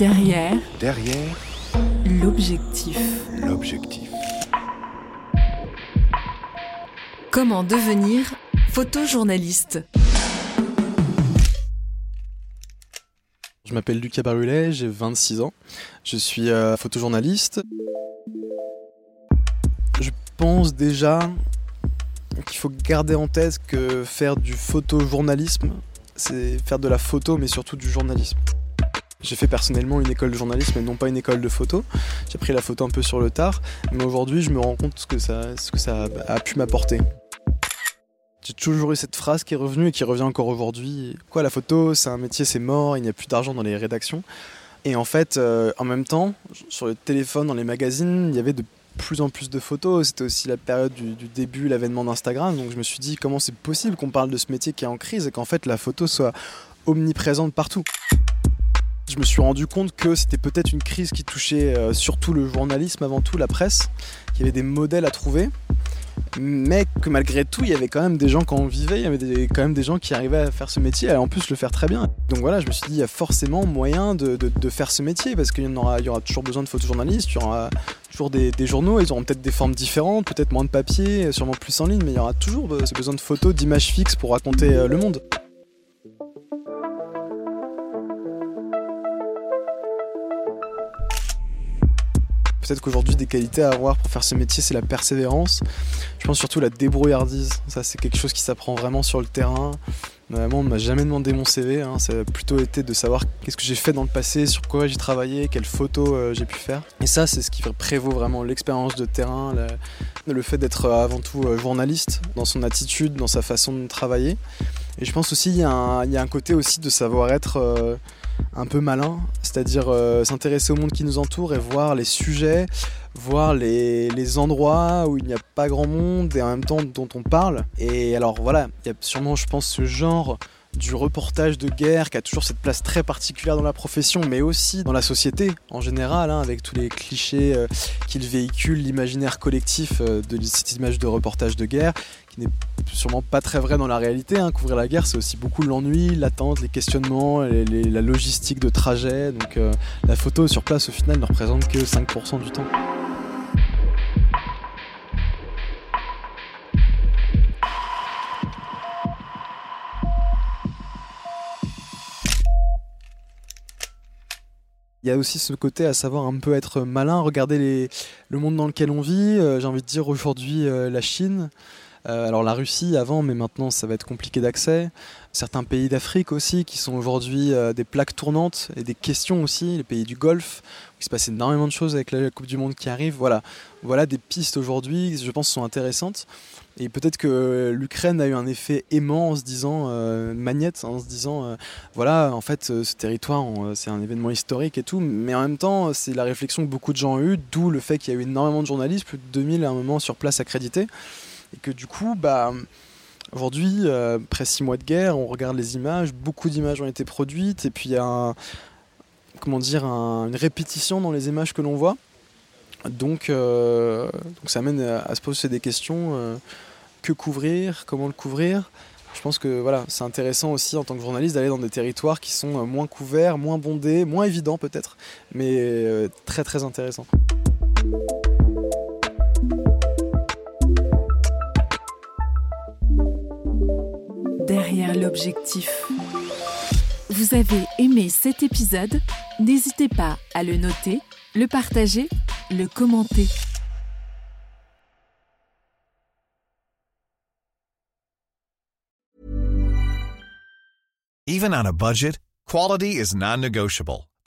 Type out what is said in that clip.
Derrière Derrière l'objectif. l'objectif. Comment devenir photojournaliste? Je m'appelle Lucas Barulet, j'ai 26 ans. Je suis euh, photojournaliste. Je pense déjà qu'il faut garder en tête que faire du photojournalisme, c'est faire de la photo, mais surtout du journalisme. J'ai fait personnellement une école de journalisme et non pas une école de photo. J'ai pris la photo un peu sur le tard, mais aujourd'hui je me rends compte ce que ça, ce que ça a pu m'apporter. J'ai toujours eu cette phrase qui est revenue et qui revient encore aujourd'hui. Quoi, la photo, c'est un métier, c'est mort, il n'y a plus d'argent dans les rédactions. Et en fait, euh, en même temps, sur le téléphone, dans les magazines, il y avait de plus en plus de photos. C'était aussi la période du, du début, l'avènement d'Instagram. Donc je me suis dit, comment c'est possible qu'on parle de ce métier qui est en crise et qu'en fait la photo soit omniprésente partout? Je me suis rendu compte que c'était peut-être une crise qui touchait euh, surtout le journalisme avant tout, la presse, qu'il y avait des modèles à trouver, mais que malgré tout, il y avait quand même des gens quand on vivait, il y avait quand même des gens qui arrivaient à faire ce métier et en plus le faire très bien. Donc voilà, je me suis dit, il y a forcément moyen de, faire ce métier parce qu'il y, en aura, il y aura toujours besoin de photojournalistes, il y aura toujours des, des journaux, ils auront peut-être des formes différentes, peut-être moins de papier, sûrement plus en ligne, mais il y aura toujours euh, ce besoin de photos, d'images fixes pour raconter euh, le monde. Peut-être qu'aujourd'hui, des qualités à avoir pour faire ce métier, c'est la persévérance. Je pense surtout la débrouillardise. Ça, c'est quelque chose qui s'apprend vraiment sur le terrain. Vraiment, on ne m'a jamais demandé mon CV. hein. Ça a plutôt été de savoir qu'est-ce que j'ai fait dans le passé, sur quoi j'ai travaillé, quelles photos euh, j'ai pu faire. Et ça, c'est ce qui prévaut vraiment l'expérience de terrain, le fait d'être euh, avant tout euh, journaliste dans son attitude, dans sa façon de travailler. Et je pense aussi, il y, a un- côté aussi de savoir être euh, un peu malin, c'est-à-dire euh, s'intéresser au monde qui nous entoure et voir les sujets, voir les, les endroits où il n'y a pas grand monde et en même temps dont on parle. Et alors voilà, il y a sûrement, je pense, ce genre du reportage de guerre qui a toujours cette place très particulière dans la profession, mais aussi dans la société en général, hein, avec tous les clichés euh, qu'il véhicule, l'imaginaire collectif euh, de cette image de reportage de guerre, qui n'est sûrement pas très vrai dans la réalité. hein. Couvrir la guerre, c'est aussi beaucoup l'ennui, l'attente, les questionnements, la logistique de trajet. Donc euh, la photo sur place, au final, ne représente que 5% du temps. Il y a aussi ce côté à savoir un peu être malin, regarder le monde dans lequel on vit. Euh, J'ai envie de dire aujourd'hui euh, la Chine, Euh, alors la Russie avant, mais maintenant ça va être compliqué d'accès. Certains pays d'Afrique aussi qui sont aujourd'hui euh, des plaques tournantes et des questions aussi, les pays du Golfe, où il se passe énormément de choses avec la Coupe du Monde qui arrive. Voilà, voilà des pistes aujourd'hui, je pense, sont intéressantes. Et peut-être que l'Ukraine a eu un effet aimant en se disant, euh, magnète, en se disant, euh, voilà, en fait, ce territoire, c'est un événement historique et tout, mais en même temps, c'est la réflexion que beaucoup de gens ont eu, d'où le fait qu'il y a eu énormément de journalistes, plus de 2000 à un moment sur place accrédités, et que du coup, bah, aujourd'hui, euh, après six mois de guerre, on regarde les images, beaucoup d'images ont été produites, et puis il y a comment dire, un- une répétition dans les images que l'on voit. Donc, euh, donc ça amène à, se poser des questions. euh, que couvrir Comment le couvrir Je pense que voilà, c'est intéressant aussi en tant que journaliste d'aller dans des territoires qui sont moins couverts, moins bondés, moins évidents peut-être, mais très très intéressants. Derrière l'objectif. Vous avez aimé cet épisode? N'hésitez pas à le noter, le partager, le commenter. Even on a budget, quality is non-negotiable.